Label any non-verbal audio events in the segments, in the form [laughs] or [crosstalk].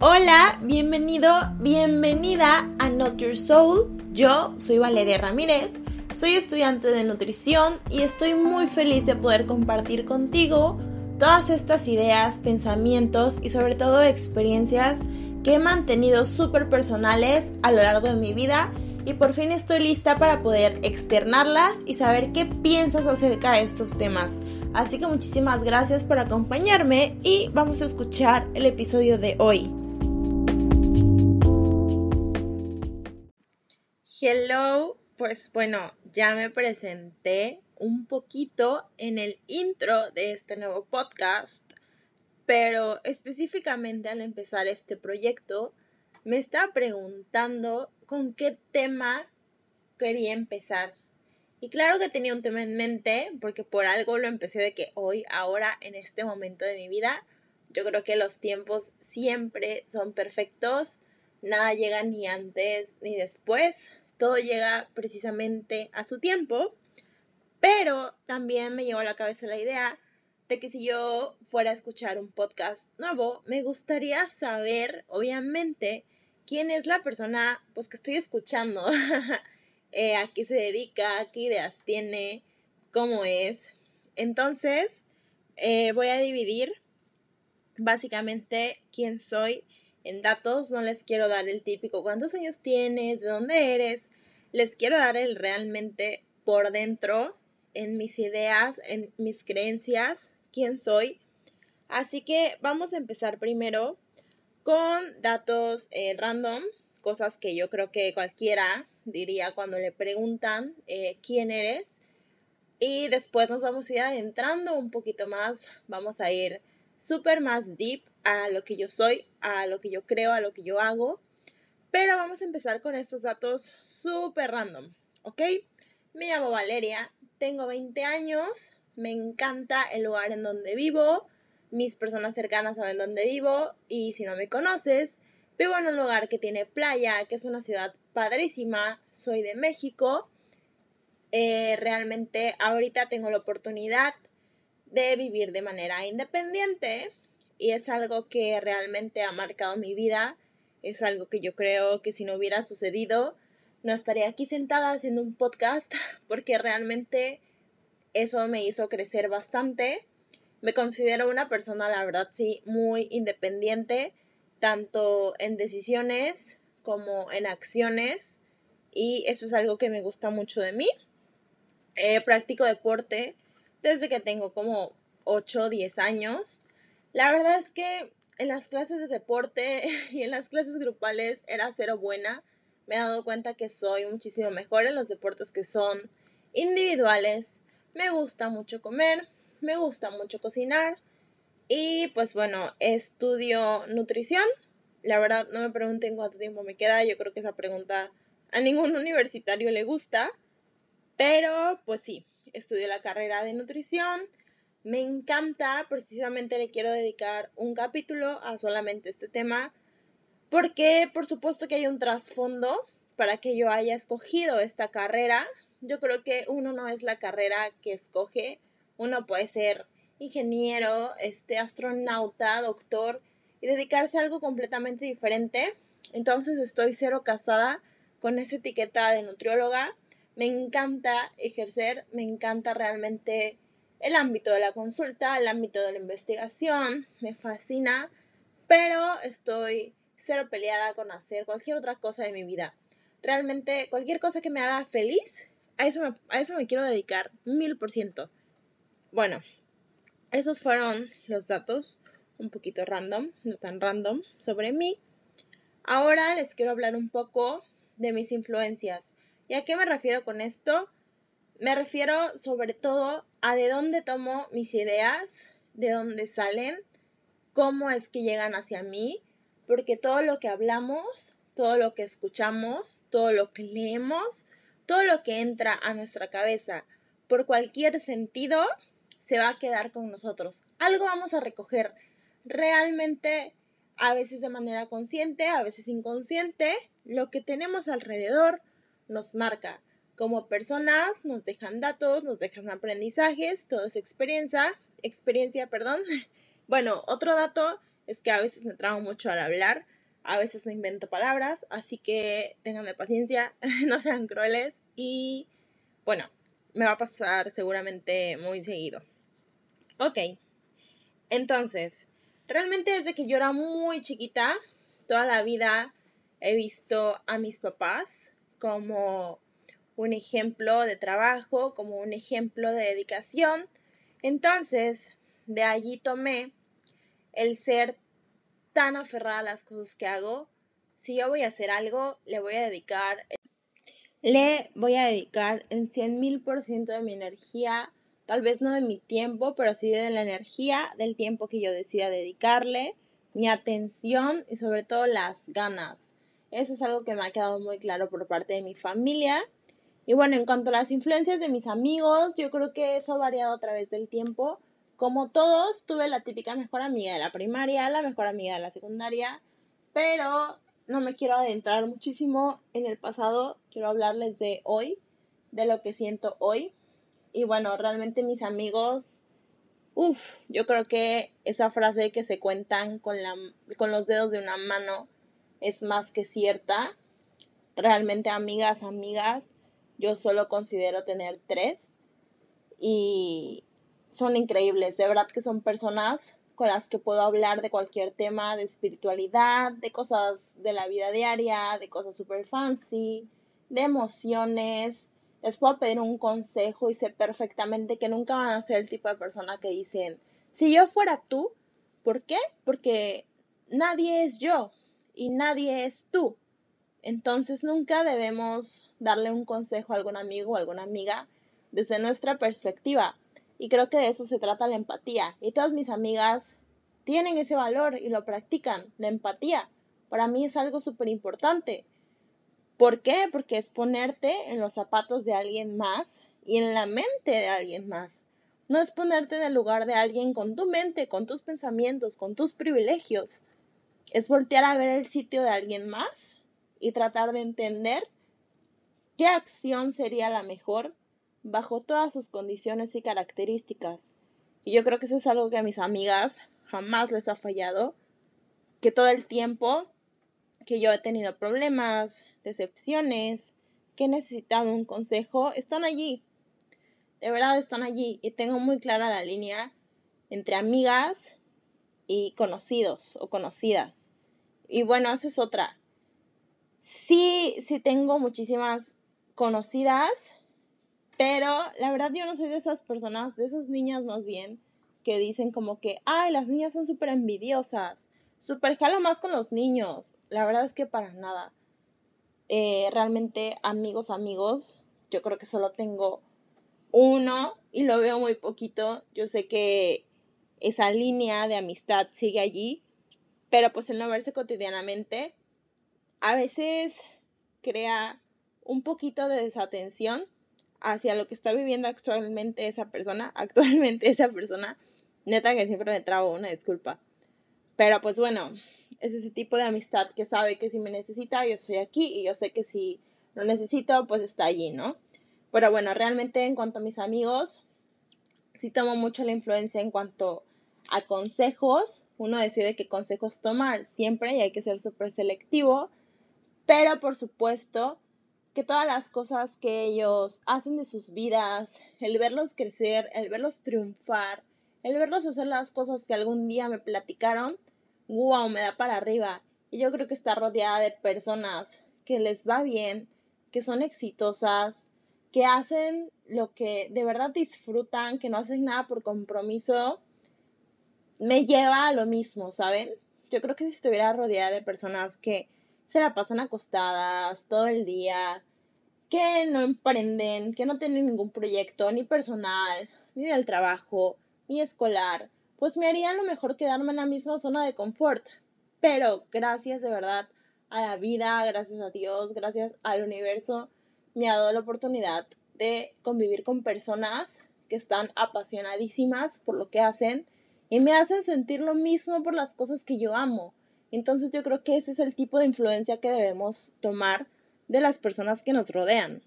Hola, bienvenido, bienvenida a Not Your Soul. Yo soy Valeria Ramírez, soy estudiante de nutrición y estoy muy feliz de poder compartir contigo todas estas ideas, pensamientos y sobre todo experiencias que he mantenido súper personales a lo largo de mi vida y por fin estoy lista para poder externarlas y saber qué piensas acerca de estos temas. Así que muchísimas gracias por acompañarme y vamos a escuchar el episodio de hoy. Hello, pues bueno, ya me presenté un poquito en el intro de este nuevo podcast, pero específicamente al empezar este proyecto me estaba preguntando con qué tema quería empezar. Y claro que tenía un tema en mente, porque por algo lo empecé de que hoy, ahora, en este momento de mi vida, yo creo que los tiempos siempre son perfectos, nada llega ni antes ni después, todo llega precisamente a su tiempo, pero también me llegó a la cabeza la idea de que si yo fuera a escuchar un podcast nuevo, me gustaría saber, obviamente, quién es la persona pues que estoy escuchando, [laughs] eh, a qué se dedica, qué ideas tiene, cómo es. Entonces, eh, voy a dividir básicamente quién soy en datos no les quiero dar el típico cuántos años tienes, de dónde eres, les quiero dar el realmente por dentro, en mis ideas, en mis creencias, quién soy. Así que vamos a empezar primero con datos eh, random, cosas que yo creo que cualquiera diría cuando le preguntan eh, quién eres. Y después nos vamos a ir adentrando un poquito más, vamos a ir súper más deep a lo que yo soy, a lo que yo creo, a lo que yo hago. Pero vamos a empezar con estos datos súper random, ¿ok? Me llamo Valeria, tengo 20 años, me encanta el lugar en donde vivo, mis personas cercanas saben dónde vivo y si no me conoces, vivo en un lugar que tiene playa, que es una ciudad padrísima, soy de México. Eh, realmente ahorita tengo la oportunidad de vivir de manera independiente y es algo que realmente ha marcado mi vida, es algo que yo creo que si no hubiera sucedido, no estaría aquí sentada haciendo un podcast [laughs] porque realmente eso me hizo crecer bastante. Me considero una persona, la verdad, sí, muy independiente, tanto en decisiones como en acciones, y eso es algo que me gusta mucho de mí. Eh, practico deporte desde que tengo como 8 o 10 años la verdad es que en las clases de deporte [laughs] y en las clases grupales era cero buena. Me he dado cuenta que soy muchísimo mejor en los deportes que son individuales. Me gusta mucho comer, me gusta mucho cocinar y pues bueno, estudio nutrición. La verdad no me pregunten cuánto tiempo me queda, yo creo que esa pregunta a ningún [laughs] universitario le gusta, pero pues sí, estudio la carrera de nutrición me encanta, precisamente le quiero dedicar un capítulo a solamente este tema, porque por supuesto que hay un trasfondo para que yo haya escogido esta carrera. Yo creo que uno no es la carrera que escoge, uno puede ser ingeniero, este astronauta, doctor y dedicarse a algo completamente diferente. Entonces estoy cero casada con esa etiqueta de nutrióloga. Me encanta ejercer, me encanta realmente el ámbito de la consulta, el ámbito de la investigación, me fascina, pero estoy cero peleada con hacer cualquier otra cosa de mi vida. Realmente cualquier cosa que me haga feliz, a eso me, a eso me quiero dedicar mil por ciento. Bueno, esos fueron los datos un poquito random, no tan random, sobre mí. Ahora les quiero hablar un poco de mis influencias. ¿Y a qué me refiero con esto? Me refiero sobre todo a de dónde tomo mis ideas, de dónde salen, cómo es que llegan hacia mí, porque todo lo que hablamos, todo lo que escuchamos, todo lo que leemos, todo lo que entra a nuestra cabeza por cualquier sentido, se va a quedar con nosotros. Algo vamos a recoger realmente, a veces de manera consciente, a veces inconsciente, lo que tenemos alrededor nos marca como personas, nos dejan datos, nos dejan aprendizajes, todo es experiencia, experiencia, perdón. [laughs] Bueno, otro dato es que a veces me trago mucho al hablar, a veces me invento palabras, así que tenganme paciencia, [laughs] no sean crueles y bueno, me va a pasar seguramente muy seguido. Ok, entonces, realmente desde que yo era muy chiquita, toda la vida he visto a mis papás como un ejemplo de trabajo, como un ejemplo de dedicación. Entonces, de allí tomé el ser tan aferrada a las cosas que hago. Si yo voy a hacer algo, le voy a dedicar, le voy a dedicar el 100 mil por ciento de mi energía, tal vez no de mi tiempo, pero sí de la energía, del tiempo que yo decida dedicarle, mi atención y sobre todo las ganas. Eso es algo que me ha quedado muy claro por parte de mi familia. Y bueno, en cuanto a las influencias de mis amigos, yo creo que eso ha variado a través del tiempo. Como todos, tuve la típica mejor amiga de la primaria, la mejor amiga de la secundaria, pero no me quiero adentrar muchísimo en el pasado, quiero hablarles de hoy, de lo que siento hoy. Y bueno, realmente mis amigos, uff, yo creo que esa frase que se cuentan con, la, con los dedos de una mano es más que cierta. Realmente amigas, amigas, yo solo considero tener tres. Y son increíbles, de verdad que son personas con las que puedo hablar de cualquier tema de espiritualidad, de cosas de la vida diaria, de cosas super fancy, de emociones. Les puedo pedir un consejo y sé perfectamente que nunca van a ser el tipo de persona que dicen, si yo fuera tú, ¿por qué? Porque nadie es yo y nadie es tú. Entonces nunca debemos darle un consejo a algún amigo o alguna amiga desde nuestra perspectiva y creo que de eso se trata la empatía. Y todas mis amigas tienen ese valor y lo practican. La empatía para mí es algo súper importante. ¿Por qué? Porque es ponerte en los zapatos de alguien más y en la mente de alguien más. No es ponerte en el lugar de alguien con tu mente, con tus pensamientos, con tus privilegios. Es voltear a ver el sitio de alguien más y tratar de entender qué acción sería la mejor bajo todas sus condiciones y características. Y yo creo que eso es algo que a mis amigas jamás les ha fallado, que todo el tiempo que yo he tenido problemas, decepciones, que he necesitado un consejo, están allí. De verdad están allí y tengo muy clara la línea entre amigas y conocidos o conocidas. Y bueno, esa es otra. Sí, sí tengo muchísimas conocidas pero la verdad yo no soy de esas personas, de esas niñas más bien, que dicen como que, ay, las niñas son súper envidiosas, súper jalo más con los niños. La verdad es que para nada. Eh, realmente amigos, amigos, yo creo que solo tengo uno y lo veo muy poquito. Yo sé que esa línea de amistad sigue allí, pero pues el no verse cotidianamente a veces crea un poquito de desatención hacia lo que está viviendo actualmente esa persona, [laughs] actualmente esa persona, neta que siempre me trago una disculpa. Pero pues bueno, es ese tipo de amistad que sabe que si me necesita, yo estoy aquí y yo sé que si lo necesito, pues está allí, ¿no? Pero bueno, realmente en cuanto a mis amigos, sí tomo mucho la influencia en cuanto a consejos. Uno decide qué consejos tomar siempre y hay que ser súper selectivo. Pero por supuesto, que todas las cosas que ellos hacen de sus vidas, el verlos crecer, el verlos triunfar, el verlos hacer las cosas que algún día me platicaron, wow, me da para arriba. Y yo creo que está rodeada de personas que les va bien, que son exitosas, que hacen lo que de verdad disfrutan, que no hacen nada por compromiso, me lleva a lo mismo, ¿saben? Yo creo que si estuviera rodeada de personas que se la pasan acostadas todo el día, que no emprenden, que no tienen ningún proyecto, ni personal, ni del trabajo, ni escolar, pues me haría lo mejor quedarme en la misma zona de confort. Pero gracias de verdad a la vida, gracias a Dios, gracias al universo, me ha dado la oportunidad de convivir con personas que están apasionadísimas por lo que hacen y me hacen sentir lo mismo por las cosas que yo amo. Entonces yo creo que ese es el tipo de influencia que debemos tomar de las personas que nos rodean.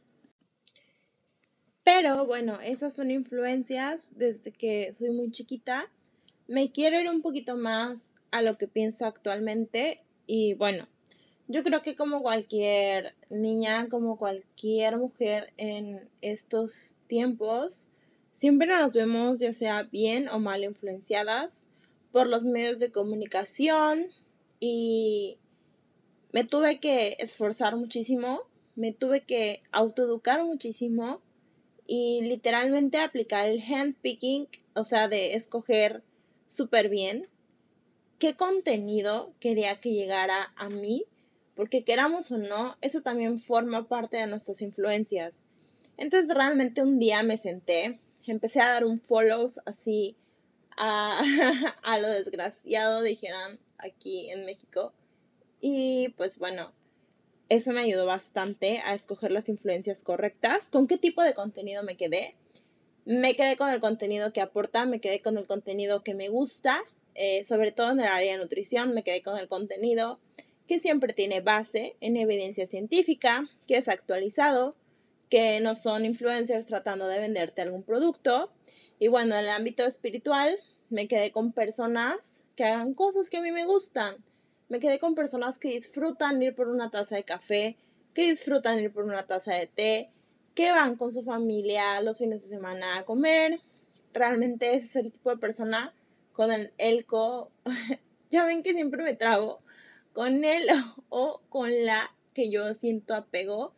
Pero bueno, esas son influencias desde que soy muy chiquita. Me quiero ir un poquito más a lo que pienso actualmente y bueno, yo creo que como cualquier niña, como cualquier mujer en estos tiempos, siempre nos vemos ya sea bien o mal influenciadas por los medios de comunicación y me tuve que esforzar muchísimo, me tuve que autoeducar muchísimo y literalmente aplicar el handpicking, o sea, de escoger súper bien qué contenido quería que llegara a mí, porque queramos o no, eso también forma parte de nuestras influencias. Entonces realmente un día me senté, empecé a dar un follows así a, [laughs] a lo desgraciado, dijeran aquí en México. Y pues bueno, eso me ayudó bastante a escoger las influencias correctas. ¿Con qué tipo de contenido me quedé? Me quedé con el contenido que aporta, me quedé con el contenido que me gusta, eh, sobre todo en el área de nutrición, me quedé con el contenido que siempre tiene base en evidencia científica, que es actualizado, que no son influencers tratando de venderte algún producto. Y bueno, en el ámbito espiritual, me quedé con personas que hagan cosas que a mí me gustan me quedé con personas que disfrutan ir por una taza de café, que disfrutan ir por una taza de té, que van con su familia los fines de semana a comer. Realmente ese es el tipo de persona con el elco. [laughs] ya ven que siempre me trabo con él [laughs] o con la que yo siento apego.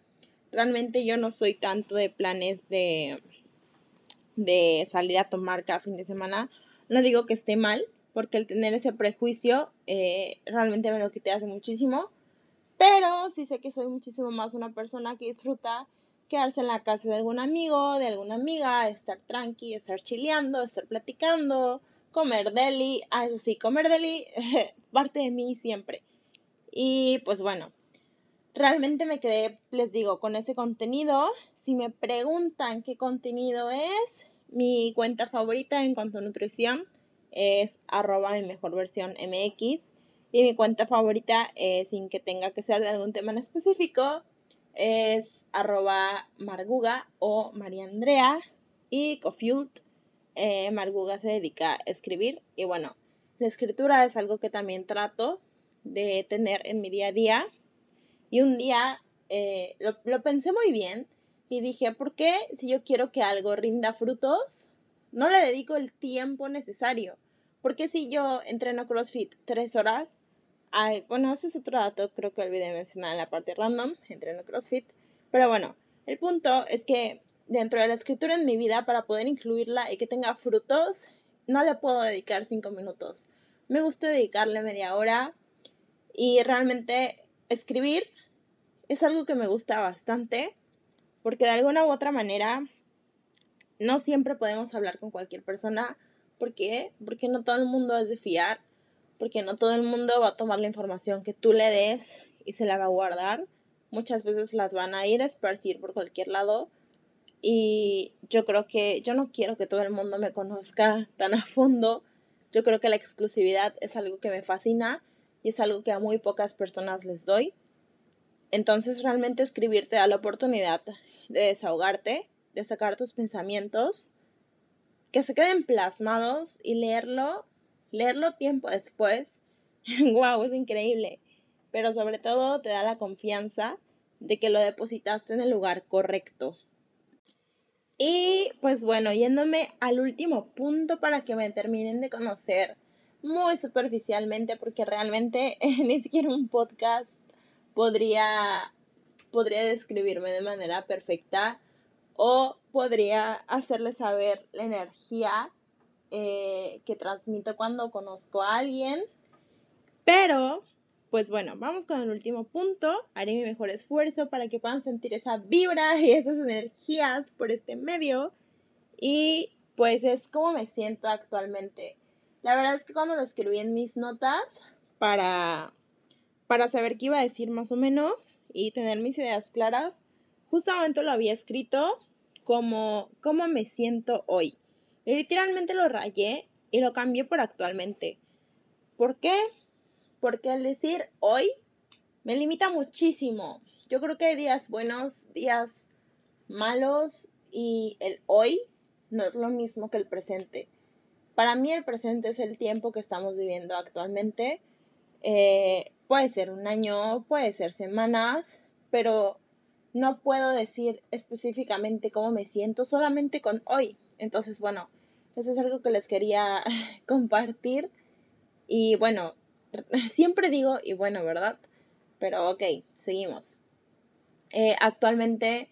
Realmente yo no soy tanto de planes de, de salir a tomar cada fin de semana. No digo que esté mal, porque el tener ese prejuicio eh, realmente me lo quité hace muchísimo. Pero sí sé que soy muchísimo más una persona que disfruta quedarse en la casa de algún amigo, de alguna amiga, estar tranqui, estar chileando, estar platicando, comer deli. Ah, eso sí, comer deli, [laughs] parte de mí siempre. Y pues bueno, realmente me quedé, les digo, con ese contenido. Si me preguntan qué contenido es, mi cuenta favorita en cuanto a nutrición es arroba mi mejor versión MX. Y mi cuenta favorita, eh, sin que tenga que ser de algún tema en específico, es arroba Marguga o María Andrea. Y Cofield, eh, Marguga se dedica a escribir. Y bueno, la escritura es algo que también trato de tener en mi día a día. Y un día eh, lo, lo pensé muy bien y dije, ¿por qué si yo quiero que algo rinda frutos, no le dedico el tiempo necesario? Porque si yo entreno CrossFit tres horas, bueno, ese es otro dato, creo que olvidé mencionar en la parte random, entreno CrossFit. Pero bueno, el punto es que dentro de la escritura en mi vida, para poder incluirla y que tenga frutos, no le puedo dedicar cinco minutos. Me gusta dedicarle media hora y realmente escribir es algo que me gusta bastante porque de alguna u otra manera no siempre podemos hablar con cualquier persona ¿Por qué? Porque no todo el mundo es de fiar, porque no todo el mundo va a tomar la información que tú le des y se la va a guardar. Muchas veces las van a ir a esparcir por cualquier lado. Y yo creo que yo no quiero que todo el mundo me conozca tan a fondo. Yo creo que la exclusividad es algo que me fascina y es algo que a muy pocas personas les doy. Entonces realmente escribirte da la oportunidad de desahogarte, de sacar tus pensamientos que se queden plasmados y leerlo, leerlo tiempo después, [laughs] wow, es increíble. Pero sobre todo te da la confianza de que lo depositaste en el lugar correcto. Y pues bueno, yéndome al último punto para que me terminen de conocer muy superficialmente, porque realmente [laughs] ni siquiera un podcast podría, podría describirme de manera perfecta o podría hacerle saber la energía eh, que transmito cuando conozco a alguien. Pero, pues bueno, vamos con el último punto. Haré mi mejor esfuerzo para que puedan sentir esa vibra y esas energías por este medio. Y pues es como me siento actualmente. La verdad es que cuando lo escribí en mis notas para, para saber qué iba a decir más o menos y tener mis ideas claras, justamente lo había escrito como cómo me siento hoy. literalmente lo rayé y lo cambié por actualmente. ¿Por qué? Porque al decir hoy me limita muchísimo. Yo creo que hay días buenos, días malos y el hoy no es lo mismo que el presente. Para mí el presente es el tiempo que estamos viviendo actualmente. Eh, puede ser un año, puede ser semanas, pero no puedo decir específicamente cómo me siento solamente con hoy. Entonces, bueno, eso es algo que les quería [laughs] compartir. Y bueno, [laughs] siempre digo, y bueno, ¿verdad? Pero ok, seguimos. Eh, actualmente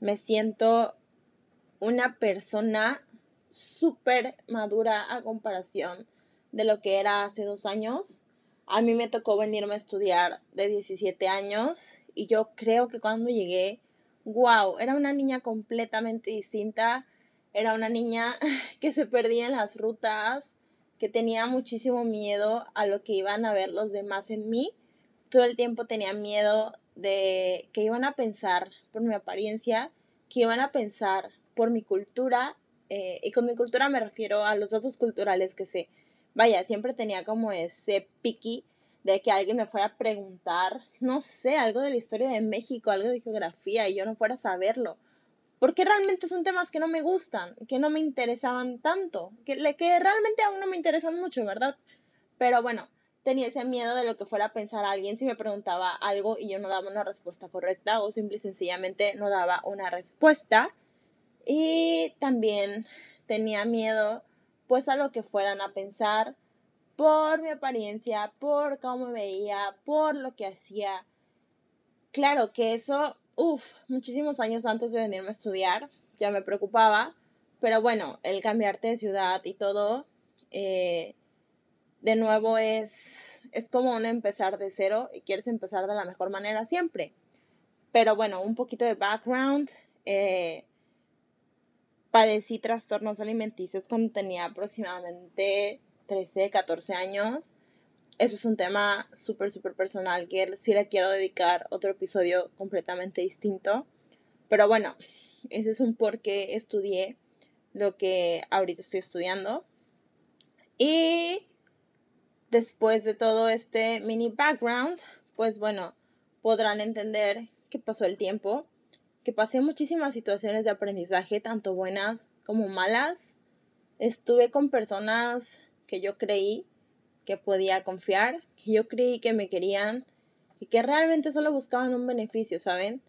me siento una persona súper madura a comparación de lo que era hace dos años. A mí me tocó venirme a estudiar de 17 años y yo creo que cuando llegué, wow, era una niña completamente distinta. Era una niña [laughs] que se perdía en las rutas, que tenía muchísimo miedo a lo que iban a ver los demás en mí. Todo el tiempo tenía miedo de que iban a pensar por mi apariencia, que iban a pensar por mi cultura, eh, y con mi cultura me refiero a los datos culturales que sé. Vaya, siempre tenía como ese piqui de que alguien me fuera a preguntar, no sé, algo de la historia de México, algo de geografía, y yo no fuera a saberlo. Porque realmente son temas que no me gustan, que no me interesaban tanto, que, realmente aún no me interesan mucho, ¿verdad? Pero bueno, tenía ese miedo de lo que fuera a pensar alguien si me preguntaba algo y yo no daba una respuesta correcta o simple y sencillamente no daba una respuesta. Y también tenía miedo pues a lo que fueran a pensar por mi apariencia, por cómo me veía, por lo que hacía. Claro que eso, uff, muchísimos años antes de venirme a estudiar, ya me preocupaba, pero bueno, el cambiarte de ciudad y todo, eh, de nuevo es, es como un empezar de cero y quieres empezar de la mejor manera siempre. Pero bueno, un poquito de background. Eh, padecí trastornos alimenticios cuando tenía aproximadamente 13, 14 años. Eso es un tema súper, súper personal que sí le quiero dedicar otro episodio completamente distinto. Pero bueno, ese es un por qué estudié lo que ahorita estoy estudiando. Y después de todo este mini background, pues bueno, podrán entender que pasó el tiempo que pasé muchísimas situaciones de aprendizaje, tanto buenas como malas. Estuve con personas que yo creí que podía confiar, que yo creí que me querían y que realmente solo buscaban un beneficio, ¿saben?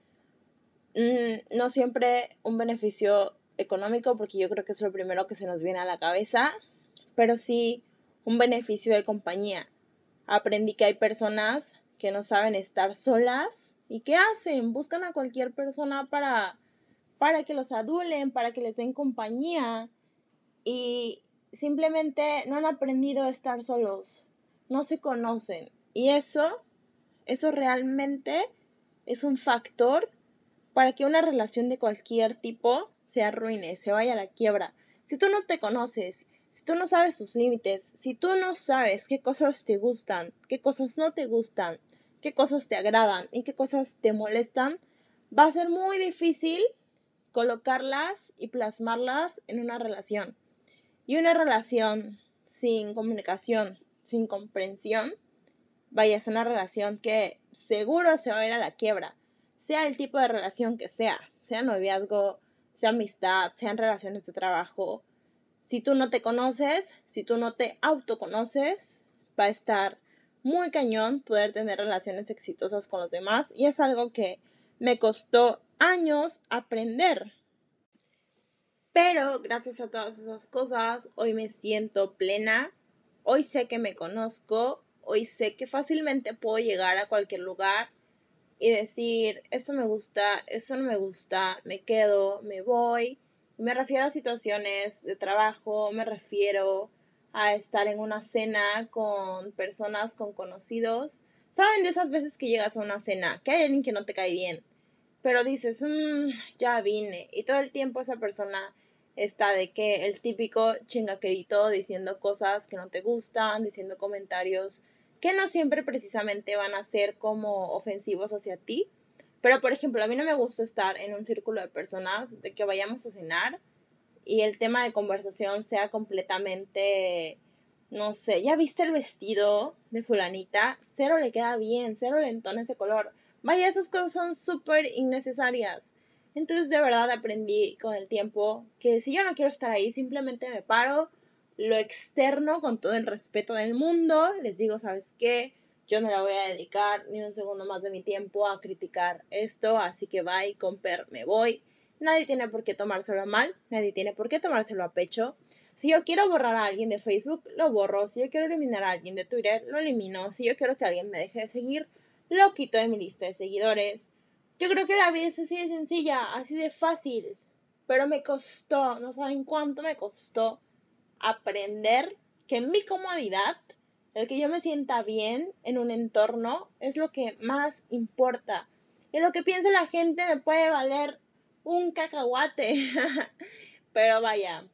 Mm, no siempre un beneficio económico, porque yo creo que es lo primero que se nos viene a la cabeza, pero sí un beneficio de compañía. Aprendí que hay personas que no saben estar solas ¿Y qué hacen? Buscan a cualquier persona para, para que los adulen, para que les den compañía. Y simplemente no han aprendido a estar solos. No se conocen. Y eso, eso realmente es un factor para que una relación de cualquier tipo se arruine, se vaya a la quiebra. Si tú no te conoces, si tú no sabes tus límites, si tú no sabes qué cosas te gustan, qué cosas no te gustan, qué cosas te agradan y qué cosas te molestan, va a ser muy difícil colocarlas y plasmarlas en una relación. Y una relación sin comunicación, sin comprensión, vaya, es una relación que seguro se va a ir a la quiebra, sea el tipo de relación que sea, sea noviazgo, sea amistad, sean relaciones de trabajo. Si tú no te conoces, si tú no te autoconoces, va a estar muy cañón poder tener relaciones exitosas con los demás y es algo que me costó años aprender. Pero gracias a todas esas cosas, hoy me siento plena, hoy sé que me conozco, hoy sé que fácilmente puedo llegar a cualquier lugar y decir, esto me gusta, esto no me gusta, me quedo, me voy. Me refiero a situaciones de trabajo, me refiero a estar en una cena con personas, con conocidos. ¿Saben de esas veces que llegas a una cena, que hay alguien que no te cae bien, pero dices, mmm, ya vine, y todo el tiempo esa persona está de que el típico chingaquedito diciendo cosas que no te gustan, diciendo comentarios que no siempre precisamente van a ser como ofensivos hacia ti. Pero, por ejemplo, a mí no me gusta estar en un círculo de personas de que vayamos a cenar y el tema de conversación sea completamente, no sé, ya viste el vestido de fulanita, cero le queda bien, cero le entona ese color. Vaya, esas cosas son súper innecesarias. Entonces de verdad aprendí con el tiempo que si yo no quiero estar ahí, simplemente me paro, lo externo con todo el respeto del mundo. Les digo, ¿sabes qué? Yo no la voy a dedicar ni un segundo más de mi tiempo a criticar esto, así que bye, comper, me voy. Nadie tiene por qué tomárselo a mal, nadie tiene por qué tomárselo a pecho. Si yo quiero borrar a alguien de Facebook, lo borro. Si yo quiero eliminar a alguien de Twitter, lo elimino. Si yo quiero que alguien me deje de seguir, lo quito de mi lista de seguidores. Yo creo que la vida es así de sencilla, así de fácil. Pero me costó, no saben cuánto me costó aprender que en mi comodidad, el que yo me sienta bien en un entorno es lo que más importa. Y lo que piense la gente me puede valer un cacahuate. [laughs] Pero vaya,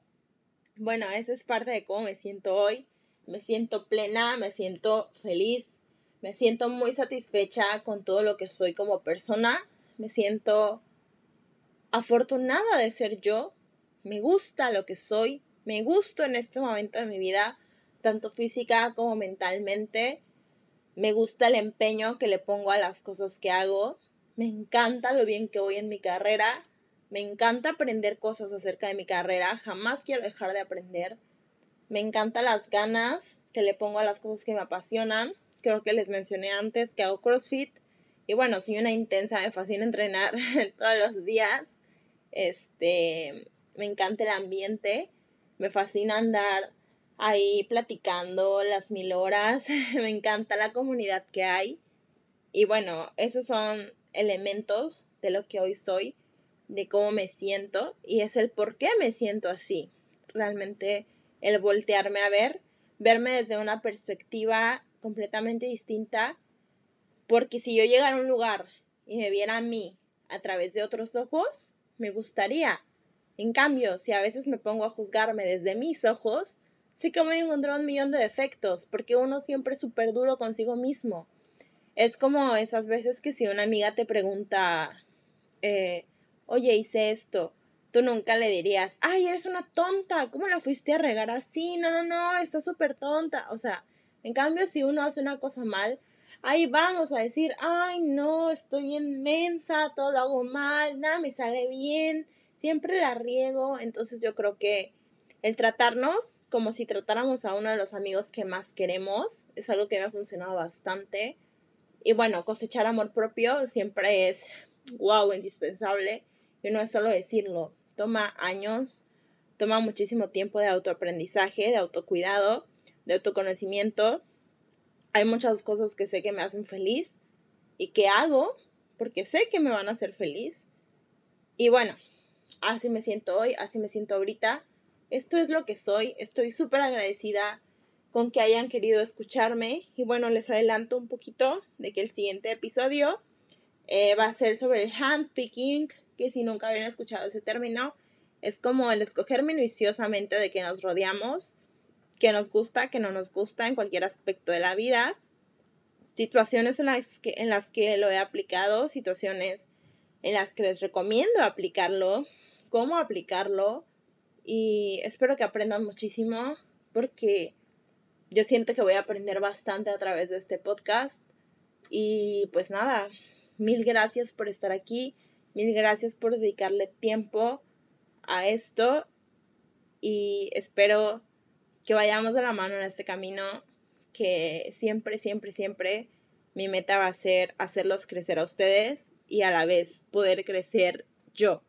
bueno, esa es parte de cómo me siento hoy. Me siento plena, me siento feliz, me siento muy satisfecha con todo lo que soy como persona. Me siento afortunada de ser yo. Me gusta lo que soy. Me gusto en este momento de mi vida, tanto física como mentalmente. Me gusta el empeño que le pongo a las cosas que hago. Me encanta lo bien que voy en mi carrera. Me encanta aprender cosas acerca de mi carrera, jamás quiero dejar de aprender. Me encantan las ganas que le pongo a las cosas que me apasionan. Creo que les mencioné antes que hago CrossFit. Y bueno, soy una intensa, me fascina entrenar [laughs] todos los días. Este, me encanta el ambiente, me fascina andar ahí platicando las mil horas, [laughs] me encanta la comunidad que hay. Y bueno, esos son elementos de lo que hoy soy de cómo me siento y es el por qué me siento así. Realmente el voltearme a ver, verme desde una perspectiva completamente distinta, porque si yo llegara a un lugar y me viera a mí a través de otros ojos, me gustaría. En cambio, si a veces me pongo a juzgarme desde mis ojos, sí que me encontrado un millón de defectos, porque uno siempre es súper duro consigo mismo. Es como esas veces que si una amiga te pregunta, eh, oye, hice esto, tú nunca le dirías, ay, eres una tonta, ¿cómo la fuiste a regar así? No, no, no, estás súper tonta. O sea, en cambio, si uno hace una cosa mal, ahí vamos a decir, ay, no, estoy bien mensa, todo lo hago mal, nada me sale bien, siempre la riego. Entonces yo creo que el tratarnos como si tratáramos a uno de los amigos que más queremos es algo que me ha funcionado bastante. Y bueno, cosechar amor propio siempre es, wow, indispensable. Y no es solo decirlo, toma años, toma muchísimo tiempo de autoaprendizaje, de autocuidado, de autoconocimiento. Hay muchas cosas que sé que me hacen feliz y que hago porque sé que me van a hacer feliz. Y bueno, así me siento hoy, así me siento ahorita. Esto es lo que soy. Estoy súper agradecida con que hayan querido escucharme. Y bueno, les adelanto un poquito de que el siguiente episodio eh, va a ser sobre el handpicking, que si nunca habían escuchado ese término, es como el escoger minuciosamente de que nos rodeamos, que nos gusta, que no nos gusta en cualquier aspecto de la vida, situaciones en las que, en las que lo he aplicado, situaciones en las que les recomiendo aplicarlo, cómo aplicarlo y espero que aprendan muchísimo porque yo siento que voy a aprender bastante a través de este podcast y pues nada, mil gracias por estar aquí. Mil gracias por dedicarle tiempo a esto y espero que vayamos de la mano en este camino que siempre, siempre, siempre mi meta va a ser hacerlos crecer a ustedes y a la vez poder crecer yo.